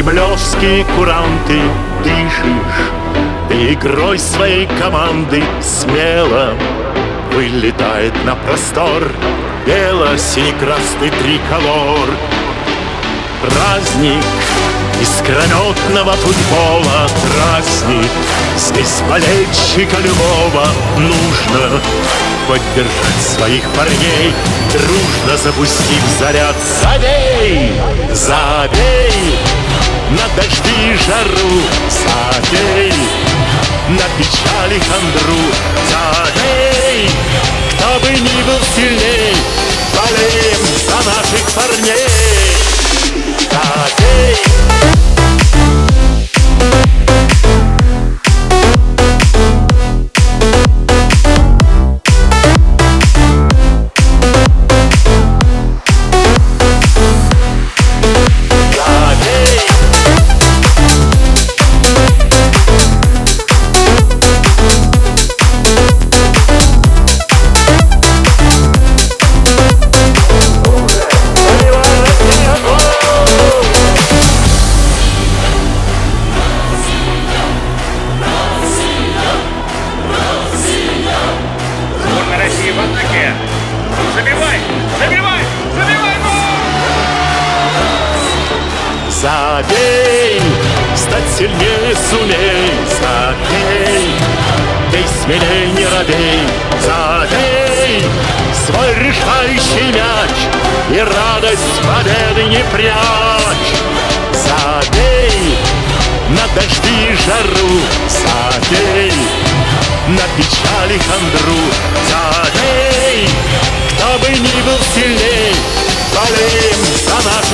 Кремлевские куранты дышишь Ты игрой своей команды смело Вылетает на простор Бело-сине-красный триколор Праздник искрометного футбола Праздник Здесь болельщика любого нужно Поддержать своих парней Дружно запустив заряд Забей! Забей! На дожди и жару Забей! На печали хандру Забей, стать сильнее сумей, забей, Бей смелей, не робей, забей. Свой решающий мяч и радость победы не прячь. Забей. На дожди и жару, забей. На печали хандру, забей. Кто бы ни был сильней, болеем за нас